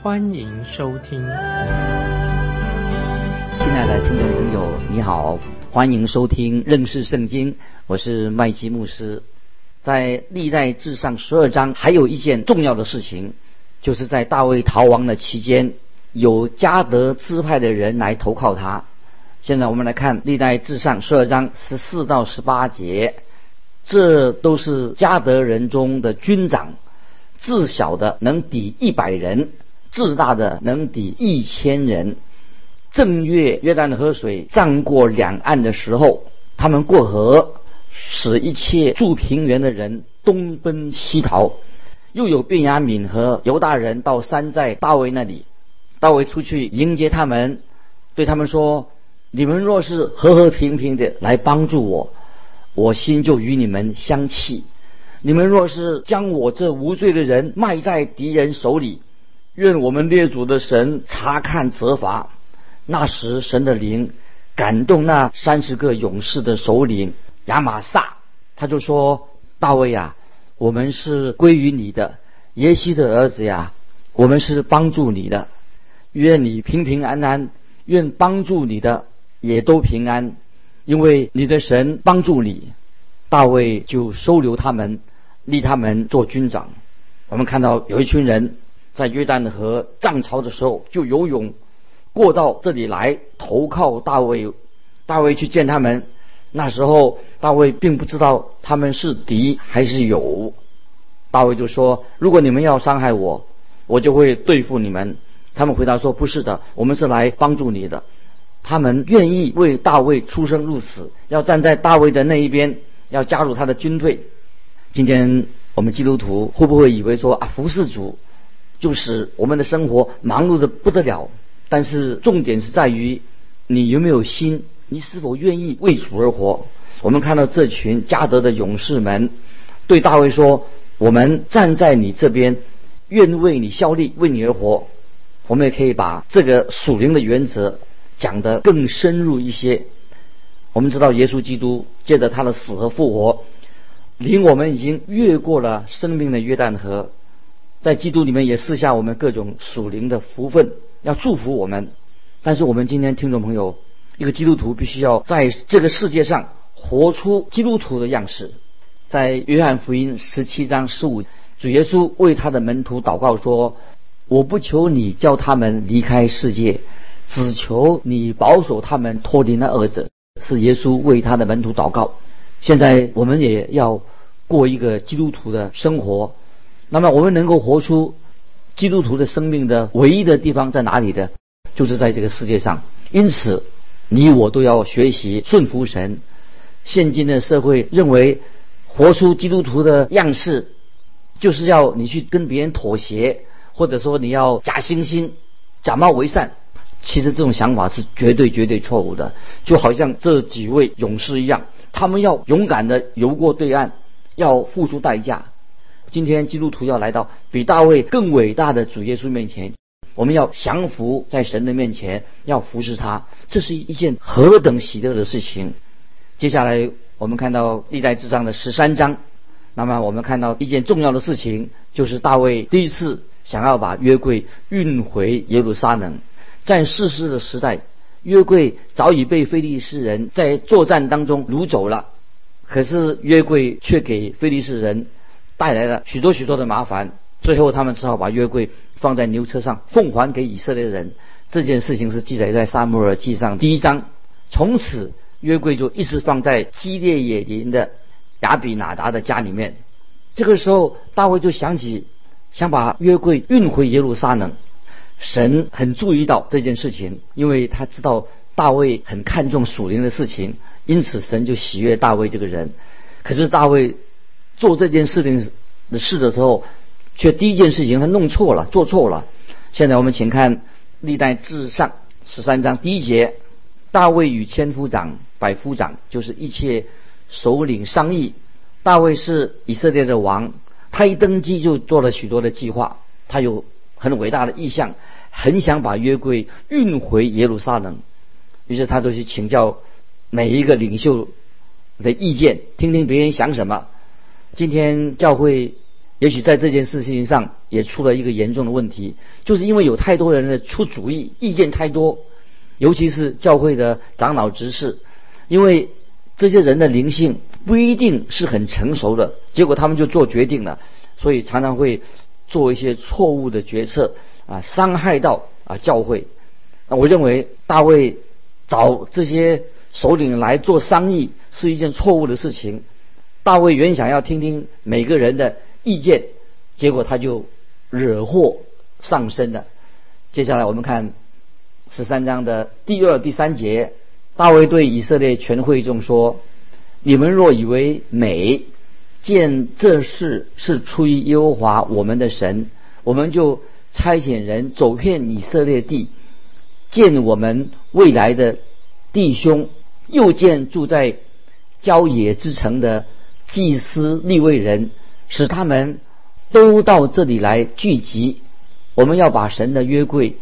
欢迎收听。亲爱的听众朋友，你好，欢迎收听认识圣经，我是麦基牧师。在历代志上十二章，还有一件重要的事情，就是在大卫逃亡的期间，有加德支派的人来投靠他。现在我们来看历代志上十二章十四到十八节，这都是加德人中的军长，自小的能抵一百人，自大的能抵一千人。正月约旦的河水涨过两岸的时候，他们过河。使一切住平原的人东奔西逃，又有便雅敏和犹大人到山寨大卫那里，大卫出去迎接他们，对他们说：“你们若是和和平平的来帮助我，我心就与你们相契；你们若是将我这无罪的人卖在敌人手里，愿我们列祖的神查看责罚。那时神的灵感动那三十个勇士的首领。”亚玛撒，他就说：“大卫呀，我们是归于你的，耶西的儿子呀，我们是帮助你的，愿你平平安安，愿帮助你的也都平安，因为你的神帮助你。”大卫就收留他们，立他们做军长。我们看到有一群人在约旦河涨潮的时候就游泳过到这里来投靠大卫，大卫去见他们。那时候大卫并不知道他们是敌还是友，大卫就说：“如果你们要伤害我，我就会对付你们。”他们回答说：“不是的，我们是来帮助你的。”他们愿意为大卫出生入死，要站在大卫的那一边，要加入他的军队。今天我们基督徒会不会以为说啊，服侍主就是我们的生活忙碌的不得了？但是重点是在于你有没有心。你是否愿意为主而活？我们看到这群加德的勇士们对大卫说：“我们站在你这边，愿为你效力，为你而活。”我们也可以把这个属灵的原则讲得更深入一些。我们知道，耶稣基督借着他的死和复活，领我们已经越过了生命的约旦河，在基督里面也赐下我们各种属灵的福分，要祝福我们。但是，我们今天听众朋友。一个基督徒必须要在这个世界上活出基督徒的样式。在约翰福音十七章十五，主耶稣为他的门徒祷告说：“我不求你叫他们离开世界，只求你保守他们脱离那恶者。”是耶稣为他的门徒祷告。现在我们也要过一个基督徒的生活。那么我们能够活出基督徒的生命的唯一的地方在哪里的？就是在这个世界上。因此。你我都要学习顺服神。现今的社会认为，活出基督徒的样式，就是要你去跟别人妥协，或者说你要假惺惺、假冒为善。其实这种想法是绝对绝对错误的。就好像这几位勇士一样，他们要勇敢的游过对岸，要付出代价。今天基督徒要来到比大卫更伟大的主耶稣面前。我们要降服在神的面前，要服侍他，这是一件何等喜乐的事情。接下来我们看到历代志上的十三章，那么我们看到一件重要的事情，就是大卫第一次想要把约柜运回耶路撒冷。在世事的时代，约柜早已被非利士人在作战当中掳走了，可是约柜却给非利士人带来了许多许多的麻烦，最后他们只好把约柜。放在牛车上奉还给以色列人，这件事情是记载在撒母耳记上第一章。从此约柜就一直放在基列野林的亚比拿达的家里面。这个时候大卫就想起想把约柜运回耶路撒冷。神很注意到这件事情，因为他知道大卫很看重属灵的事情，因此神就喜悦大卫这个人。可是大卫做这件事情的事的时候。却第一件事情他弄错了，做错了。现在我们请看历代至上十三章第一节，大卫与千夫长、百夫长，就是一切首领商议。大卫是以色列的王，他一登基就做了许多的计划，他有很伟大的意向，很想把约柜运回耶路撒冷。于是他就去请教每一个领袖的意见，听听别人想什么。今天教会也许在这件事情上也出了一个严重的问题，就是因为有太多人的出主意，意见太多，尤其是教会的长老执事，因为这些人的灵性不一定是很成熟的，结果他们就做决定了，所以常常会做一些错误的决策啊，伤害到啊教会。那我认为大卫找这些首领来做商议是一件错误的事情。大卫原想要听听每个人的意见，结果他就惹祸上身了。接下来我们看十三章的第二、第三节，大卫对以色列全会众说：“你们若以为美，见这事是出于耶和华我们的神，我们就差遣人走遍以色列地，见我们未来的弟兄，又见住在郊野之城的。”祭司立位人，使他们都到这里来聚集。我们要把神的约柜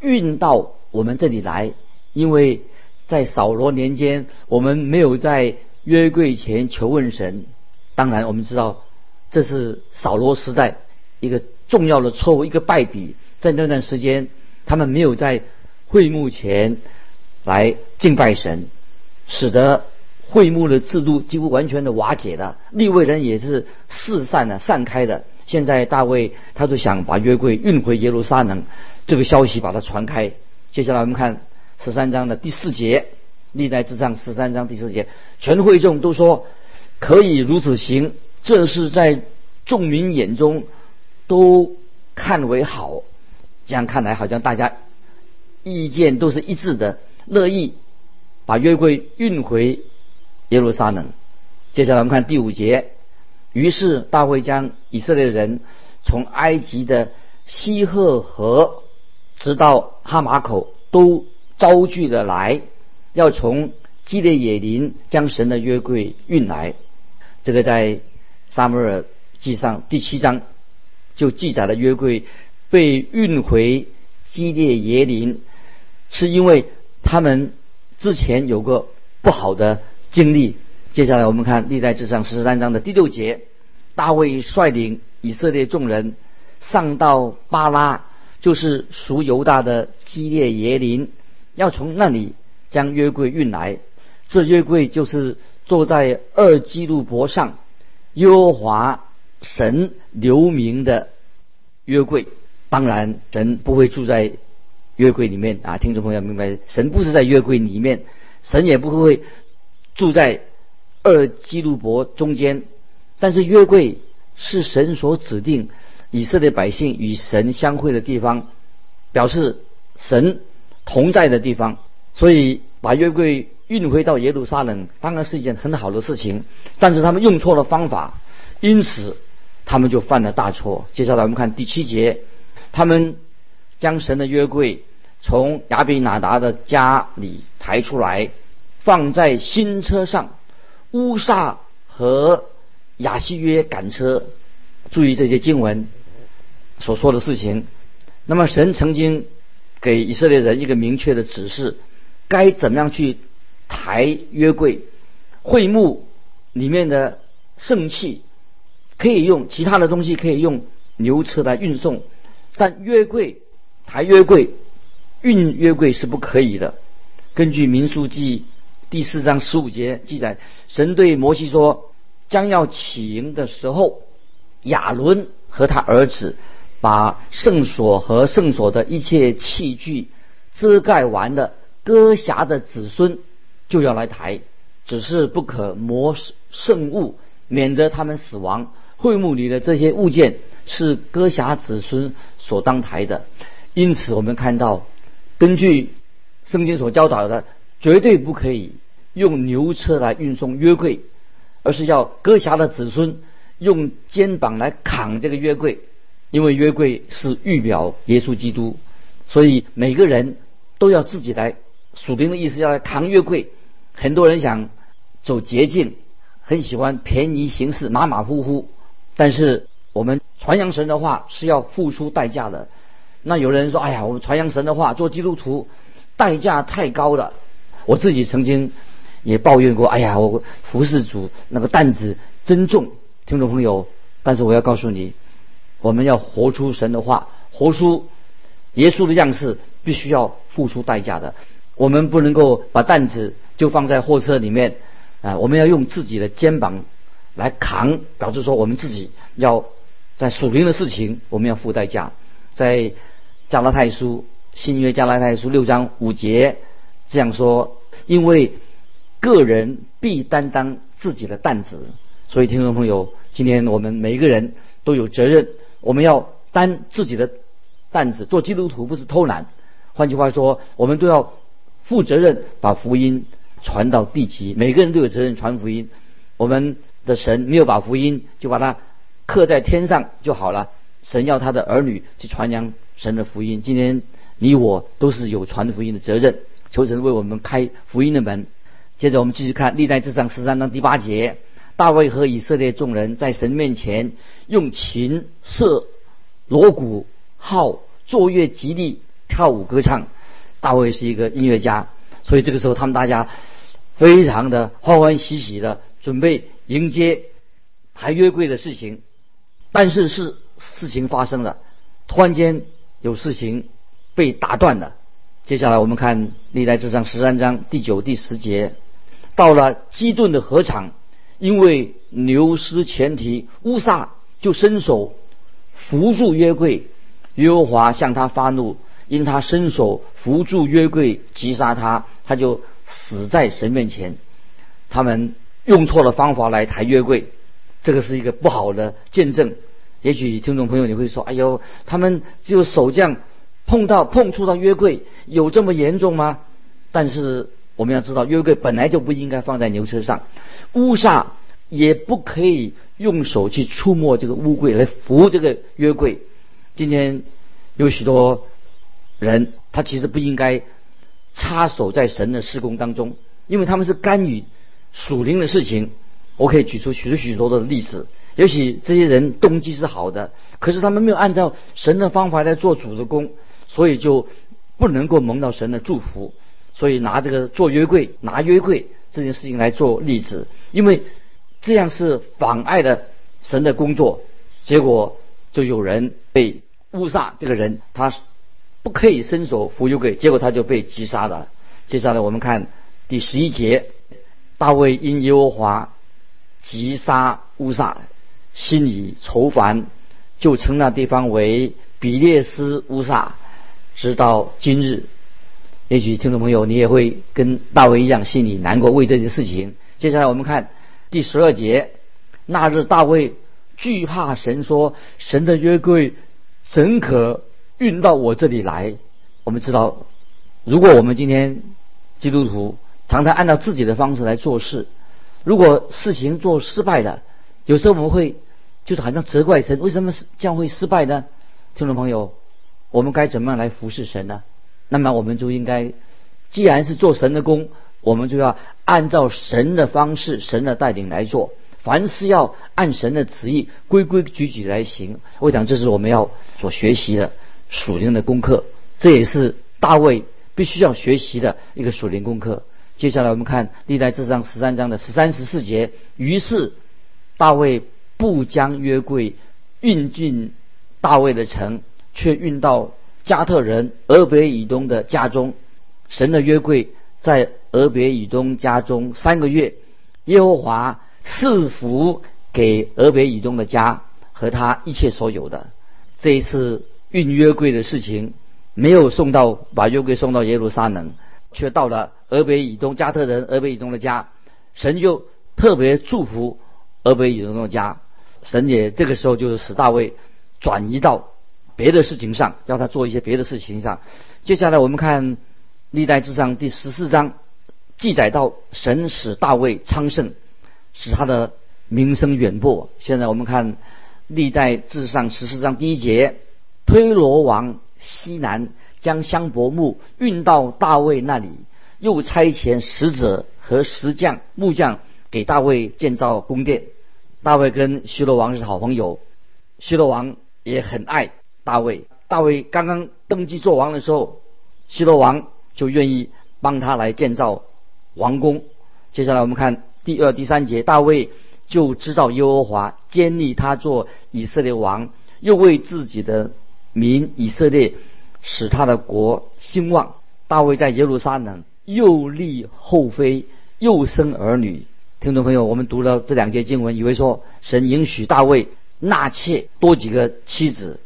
运到我们这里来，因为在扫罗年间，我们没有在约柜前求问神。当然，我们知道这是扫罗时代一个重要的错误，一个败笔。在那段时间，他们没有在会幕前来敬拜神，使得。会幕的制度几乎完全的瓦解了，立位人也是四散的、散开的。现在大卫他就想把约柜运回耶路撒冷，这个消息把它传开。接下来我们看十三章的第四节，历代之上十三章第四节，全会众都说可以如此行，这是在众民眼中都看为好。这样看来，好像大家意见都是一致的，乐意把约柜运回。耶路撒冷。接下来我们看第五节。于是大卫将以色列人从埃及的西赫河直到哈马口都招聚了来，要从基列野林将神的约柜运来。这个在撒母耳记上第七章就记载了约柜被运回基列野林，是因为他们之前有个不好的。经历。接下来我们看历代志上十三章的第六节，大卫率领以色列众人上到巴拉，就是属犹大的基列耶林，要从那里将约柜运来。这约柜就是坐在二基路伯上，耶和华神留名的约柜。当然，神不会住在约柜里面啊！听众朋友明白，神不是在约柜里面，神也不会。住在二基路伯中间，但是约柜是神所指定以色列百姓与神相会的地方，表示神同在的地方。所以把约柜运回到耶路撒冷，当然是一件很好的事情。但是他们用错了方法，因此他们就犯了大错。接下来我们看第七节，他们将神的约柜从亚比拿达的家里抬出来。放在新车上，乌萨和亚西约赶车，注意这些经文所说的事情。那么神曾经给以色列人一个明确的指示，该怎么样去抬约柜？会幕里面的圣器可以用其他的东西，可以用牛车来运送，但约柜抬约柜运约柜是不可以的。根据民书记。第四章十五节记载，神对摩西说：“将要起营的时候，亚伦和他儿子把圣所和圣所的一切器具遮盖完的，歌辖的子孙就要来抬，只是不可磨圣物，免得他们死亡。会幕里的这些物件是歌辖子孙所当抬的。因此，我们看到，根据圣经所教导的，绝对不可以。”用牛车来运送约柜，而是要哥侠的子孙用肩膀来扛这个约柜，因为约柜是预表耶稣基督。所以每个人都要自己来属灵的意思，要来扛约柜。很多人想走捷径，很喜欢便宜行事，马马虎虎。但是我们传扬神的话是要付出代价的。那有人说：“哎呀，我们传扬神的话，做基督徒代价太高了。”我自己曾经也抱怨过：“哎呀，我服侍主那个担子真重。”听众朋友，但是我要告诉你，我们要活出神的话，活出耶稣的样式，必须要付出代价的。我们不能够把担子就放在货车里面啊！我们要用自己的肩膀来扛，表示说我们自己要在属灵的事情，我们要付代价。在加拉太书新约加拉太书六章五节这样说：因为个人必担当自己的担子，所以听众朋友，今天我们每一个人都有责任，我们要担自己的担子。做基督徒不是偷懒，换句话说，我们都要。负责任把福音传到地极，每个人都有责任传福音。我们的神没有把福音就把它刻在天上就好了。神要他的儿女去传扬神的福音。今天你我都是有传福音的责任，求神为我们开福音的门。接着我们继续看历代志上十三章第八节：大卫和以色列众人在神面前用琴瑟锣鼓号作乐极力跳舞歌唱。大卫是一个音乐家，所以这个时候他们大家非常的欢欢喜喜的准备迎接抬约柜的事情。但是是事情发生了，突然间有事情被打断了。接下来我们看历代志上十三章第九、第十节，到了基顿的河场，因为牛失前蹄，乌撒就伸手扶住约柜，约华向他发怒。因他伸手扶住约柜击杀他，他就死在神面前。他们用错了方法来抬约柜，这个是一个不好的见证。也许听众朋友你会说：“哎呦，他们就手这样碰到碰触到约柜，有这么严重吗？”但是我们要知道，约柜本来就不应该放在牛车上，乌撒也不可以用手去触摸这个乌柜来扶这个约柜。今天有许多。人他其实不应该插手在神的施工当中，因为他们是干预属灵的事情。我可以举出许多许多的例子，也许这些人动机是好的，可是他们没有按照神的方法在做主的工，所以就不能够蒙到神的祝福。所以拿这个做约柜、拿约柜这件事情来做例子，因为这样是妨碍了神的工作，结果就有人被误杀。这个人他。不可以伸手扶约柜，结果他就被击杀了。接下来我们看第十一节，大卫因耶和华击杀乌撒，心里愁烦，就称那地方为比列斯乌撒，直到今日。也许听众朋友你也会跟大卫一样，心里难过为这件事情。接下来我们看第十二节，那日大卫惧怕神，说神的约柜怎可？运到我这里来，我们知道，如果我们今天基督徒常常按照自己的方式来做事，如果事情做失败了，有时候我们会就是好像责怪神，为什么是这样会失败呢？听众朋友，我们该怎么样来服侍神呢？那么我们就应该，既然是做神的工，我们就要按照神的方式、神的带领来做，凡事要按神的旨意规规矩矩来行。我想这是我们要所学习的。属灵的功课，这也是大卫必须要学习的一个属灵功课。接下来我们看历代志上十三章的十三十四节。于是大卫不将约柜运进大卫的城，却运到加特人俄别以东的家中。神的约柜在俄别以东家中三个月，耶和华赐福给俄别以东的家和他一切所有的。这一次。运约柜的事情没有送到，把约柜送到耶路撒冷，却到了俄北以东加特人俄北以东的家，神就特别祝福俄北以东的家，神也这个时候就是使大卫转移到别的事情上，要他做一些别的事情上。接下来我们看历代志上第十四章，记载到神使大卫昌盛，使他的名声远播。现在我们看历代志上十四章第一节。推罗王西南将香柏木运到大卫那里，又差遣使者和石匠、木匠给大卫建造宫殿。大卫跟希罗王是好朋友，希罗王也很爱大卫。大卫刚刚登基做王的时候，希罗王就愿意帮他来建造王宫。接下来我们看第二、第三节，大卫就知道耶和华建立他做以色列王，又为自己的民以色列使他的国兴旺。大卫在耶路撒冷又立后妃，又生儿女。听众朋友，我们读了这两节经文，以为说神允许大卫纳妾多几个妻子，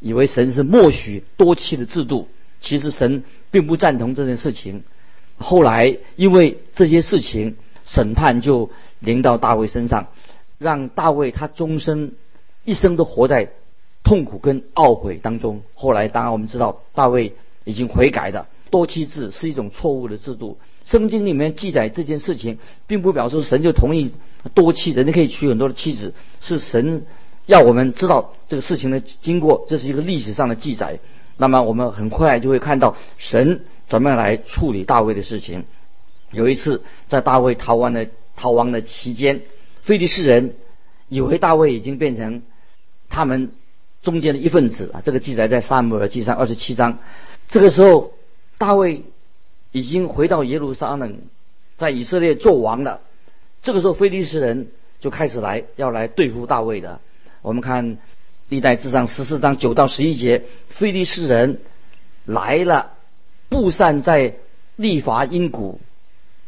以为神是默许多妻的制度。其实神并不赞同这件事情。后来，因为这些事情，审判就临到大卫身上，让大卫他终身一生都活在痛苦跟懊悔当中。后来，当然我们知道，大卫已经悔改的多妻制是一种错误的制度。圣经里面记载这件事情，并不表示神就同意多妻，人家可以娶很多的妻子，是神要我们知道这个事情的经过，这是一个历史上的记载。那么，我们很快就会看到神。怎么样来处理大卫的事情？有一次，在大卫逃亡的逃亡的期间，菲利士人以为大卫已经变成他们中间的一份子啊。这个记载在撒母耳记上二十七章。这个时候，大卫已经回到耶路撒冷，在以色列做王了。这个时候，菲利士人就开始来要来对付大卫的。我们看历代志上十四章九到十一节，菲利士人来了。布散在利伐因谷，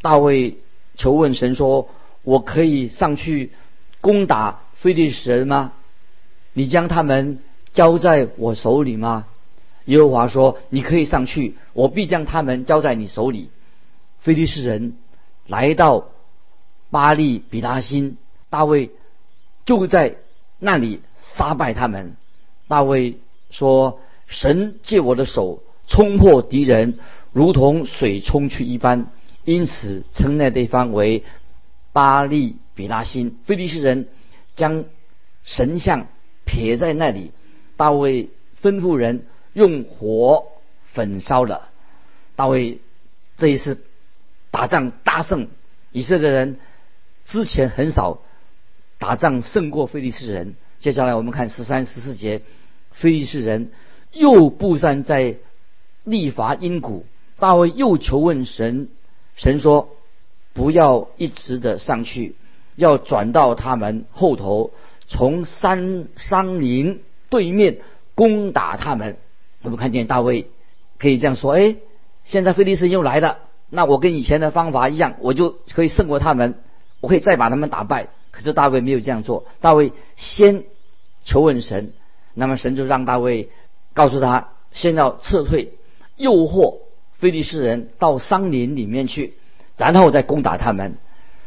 大卫求问神说：“我可以上去攻打非利士人吗？你将他们交在我手里吗？”耶和华说：“你可以上去，我必将他们交在你手里。”非利士人来到巴利比拉辛，大卫就在那里杀败他们。大卫说：“神借我的手。”冲破敌人，如同水冲去一般，因此称那地方为巴利比拉辛。菲利士人将神像撇在那里，大卫吩咐人用火焚烧了。大卫这一次打仗大胜，以色列人之前很少打仗胜过菲利士人。接下来我们看十三、十四节，菲利士人又布散在。立伐因谷，大卫又求问神，神说：“不要一直的上去，要转到他们后头，从山山林对面攻打他们。”我们看见大卫可以这样说：“哎，现在菲利斯又来了，那我跟以前的方法一样，我就可以胜过他们，我可以再把他们打败。”可是大卫没有这样做，大卫先求问神，那么神就让大卫告诉他，先要撤退。诱惑菲利士人到桑林里面去，然后再攻打他们。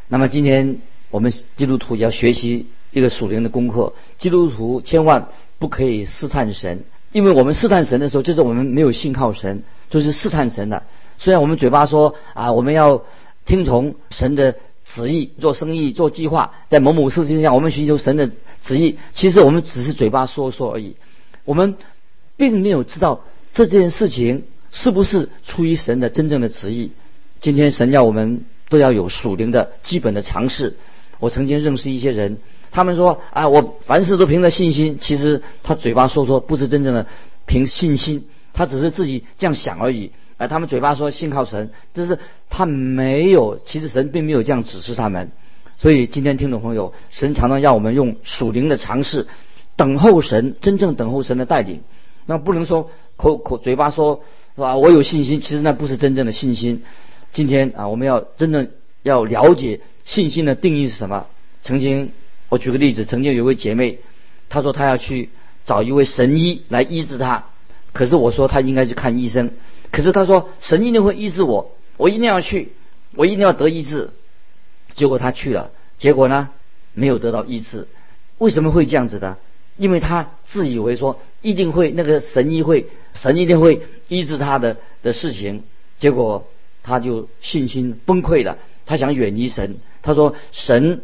那么今天我们基督徒要学习一个属灵的功课。基督徒千万不可以试探神，因为我们试探神的时候，就是我们没有信靠神，就是试探神的。虽然我们嘴巴说啊，我们要听从神的旨意，做生意、做计划，在某某事情上我们寻求神的旨意，其实我们只是嘴巴说说而已，我们并没有知道这件事情。是不是出于神的真正的旨意？今天神要我们都要有属灵的基本的常识。我曾经认识一些人，他们说啊，我凡事都凭着信心。其实他嘴巴说说，不是真正的凭信心，他只是自己这样想而已。而他们嘴巴说信靠神，但是他没有，其实神并没有这样指示他们。所以今天听众朋友，神常常要我们用属灵的尝试，等候神，真正等候神的带领。那不能说口口嘴巴说。是吧？我有信心，其实那不是真正的信心。今天啊，我们要真正要了解信心的定义是什么。曾经我举个例子，曾经有位姐妹，她说她要去找一位神医来医治她，可是我说她应该去看医生，可是他说神一定会医治我，我一定要去，我一定要得医治。结果他去了，结果呢没有得到医治。为什么会这样子的？因为他自以为说一定会那个神医会。神一定会医治他的的事情，结果他就信心崩溃了。他想远离神，他说：“神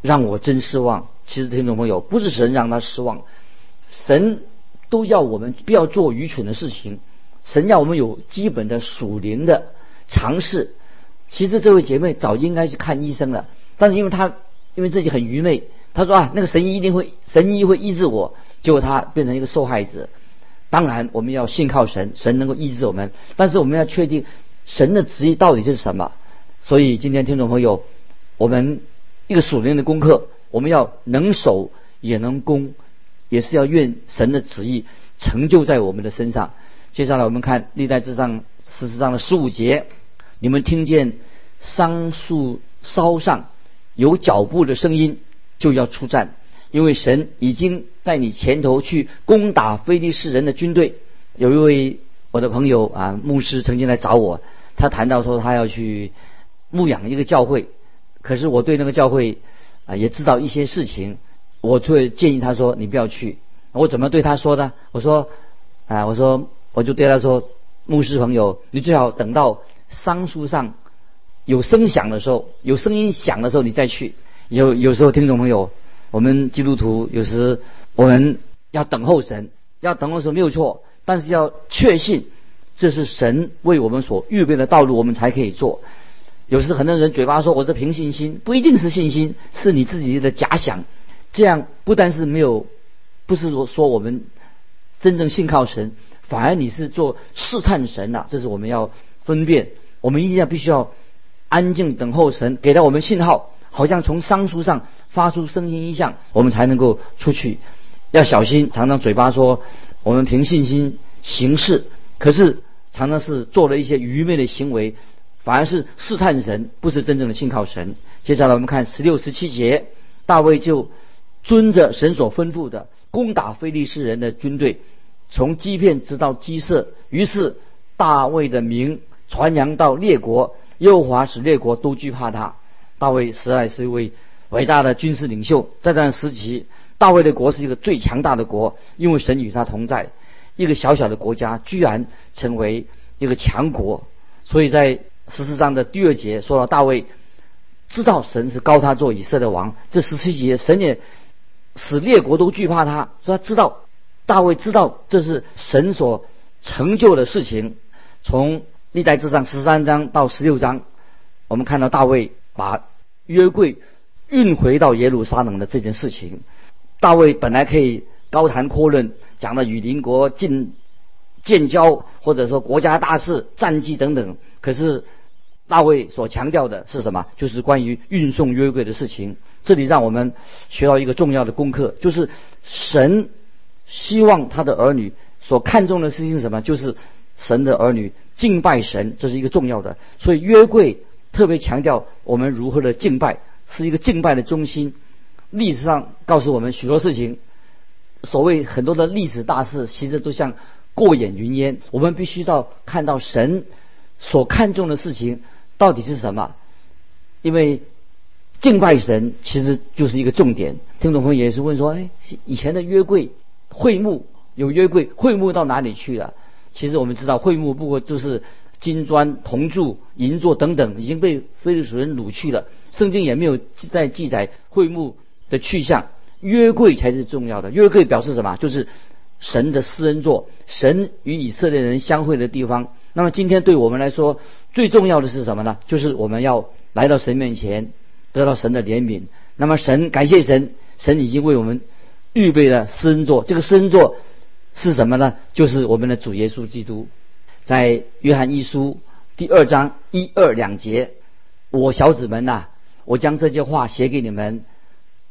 让我真失望。”其实听众朋友，不是神让他失望，神都要我们不要做愚蠢的事情。神要我们有基本的属灵的尝试。其实这位姐妹早应该去看医生了，但是因为她因为自己很愚昧，她说啊，那个神医一定会神医会医治我，结果她变成一个受害者。当然，我们要信靠神，神能够医治我们，但是我们要确定神的旨意到底是什么。所以今天听众朋友，我们一个属灵的功课，我们要能守也能攻，也是要愿神的旨意成就在我们的身上。接下来我们看历代志上事实上的十五节，你们听见桑树梢上有脚步的声音，就要出战。因为神已经在你前头去攻打非利士人的军队。有一位我的朋友啊，牧师曾经来找我，他谈到说他要去牧养一个教会，可是我对那个教会啊也知道一些事情，我就建议他说你不要去。我怎么对他说的？我说啊，我说我就对他说，牧师朋友，你最好等到桑树上有声响的时候，有声音响的时候你再去。有有时候听众朋友。我们基督徒有时我们要等候神，要等候神没有错，但是要确信这是神为我们所预备的道路，我们才可以做。有时很多人嘴巴说我是凭信心，不一定是信心，是你自己的假想。这样不但是没有，不是说说我们真正信靠神，反而你是做试探神的。这是我们要分辨。我们一定要必须要安静等候神给到我们信号。好像从桑树上发出声音一样，我们才能够出去。要小心，常常嘴巴说我们凭信心行事，可是常常是做了一些愚昧的行为，反而是试探神，不是真正的信靠神。接下来我们看十六、十七节，大卫就遵着神所吩咐的攻打非利士人的军队，从基片直到基色。于是大卫的名传扬到列国，耶和华使列国都惧怕他。大卫实在是一位伟大的军事领袖，在这段时期，大卫的国是一个最强大的国，因为神与他同在。一个小小的国家居然成为一个强国，所以在十四章的第二节说到大卫知道神是高他做以色列王。这十七节神也使列国都惧怕他，说他知道大卫知道这是神所成就的事情。从历代志上十三章到十六章，我们看到大卫。把约柜运回到耶路撒冷的这件事情，大卫本来可以高谈阔论，讲的与邻国近建交，或者说国家大事、战绩等等。可是大卫所强调的是什么？就是关于运送约柜的事情。这里让我们学到一个重要的功课，就是神希望他的儿女所看重的事情是什么？就是神的儿女敬拜神，这是一个重要的。所以约柜。特别强调我们如何的敬拜，是一个敬拜的中心。历史上告诉我们许多事情，所谓很多的历史大事，其实都像过眼云烟。我们必须到看到神所看重的事情到底是什么，因为敬拜神其实就是一个重点。听众朋友也是问说：哎，以前的约柜会幕有约柜，会幕到哪里去了？其实我们知道，会幕不过就是。金砖、铜柱、银座等等已经被非利士人掳去了，圣经也没有再记载会幕的去向。约柜才是重要的，约柜表示什么？就是神的私人座，神与以色列人相会的地方。那么今天对我们来说最重要的是什么呢？就是我们要来到神面前，得到神的怜悯。那么神感谢神，神已经为我们预备了私人座。这个私人座是什么呢？就是我们的主耶稣基督。在约翰一书第二章一二两节，我小子们呐，我将这些话写给你们，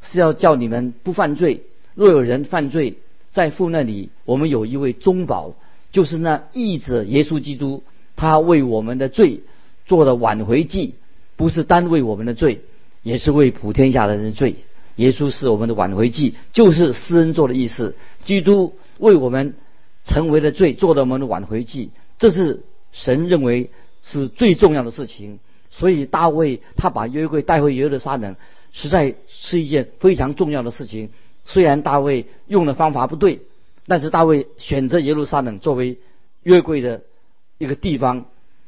是要叫你们不犯罪。若有人犯罪，在父那里，我们有一位中保，就是那义者耶稣基督，他为我们的罪做了挽回祭，不是单为我们的罪，也是为普天下的人罪。耶稣是我们的挽回祭，就是施恩做的意思。基督为我们成为了罪，做了我们的挽回祭。这是神认为是最重要的事情，所以大卫他把约柜带回耶路撒冷，实在是一件非常重要的事情。虽然大卫用的方法不对，但是大卫选择耶路撒冷作为约柜的一个地方，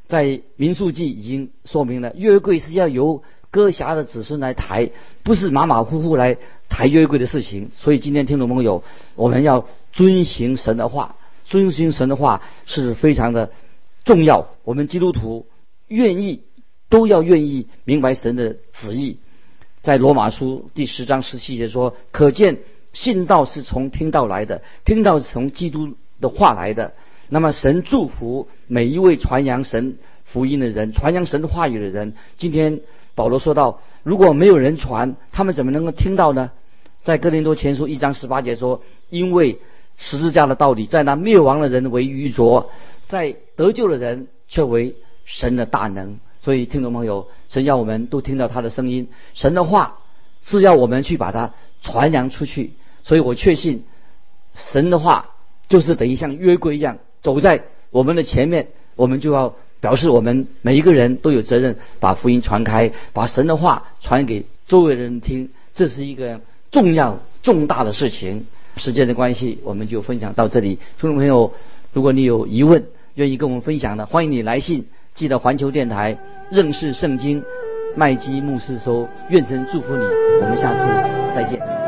在民数记已经说明了，约柜是要由哥侠的子孙来抬，不是马马虎虎来抬约柜的事情。所以今天听众朋友，我们要遵行神的话。遵循神的话是非常的重要。我们基督徒愿意都要愿意明白神的旨意。在罗马书第十章十七节说：“可见信道是从听道来的，听道是从基督的话来的。”那么神祝福每一位传扬神福音的人，传扬神的话语的人。今天保罗说道：“如果没有人传，他们怎么能够听到呢？”在哥林多前书一章十八节说：“因为十字架的道理，在那灭亡的人为愚拙，在得救的人却为神的大能。”所以，听众朋友，神要我们都听到他的声音。神的话是要我们去把它传扬出去。所以我确信，神的话就是等于像约柜一样，走在我们的前面。我们就要表示，我们每一个人都有责任把福音传开，把神的话传给周围的人听。这是一个重要重大的事情。时间的关系，我们就分享到这里。听众朋友，如果你有疑问，愿意跟我们分享的，欢迎你来信。记得环球电台认识圣经，麦基牧师说，愿神祝福你，我们下次再见。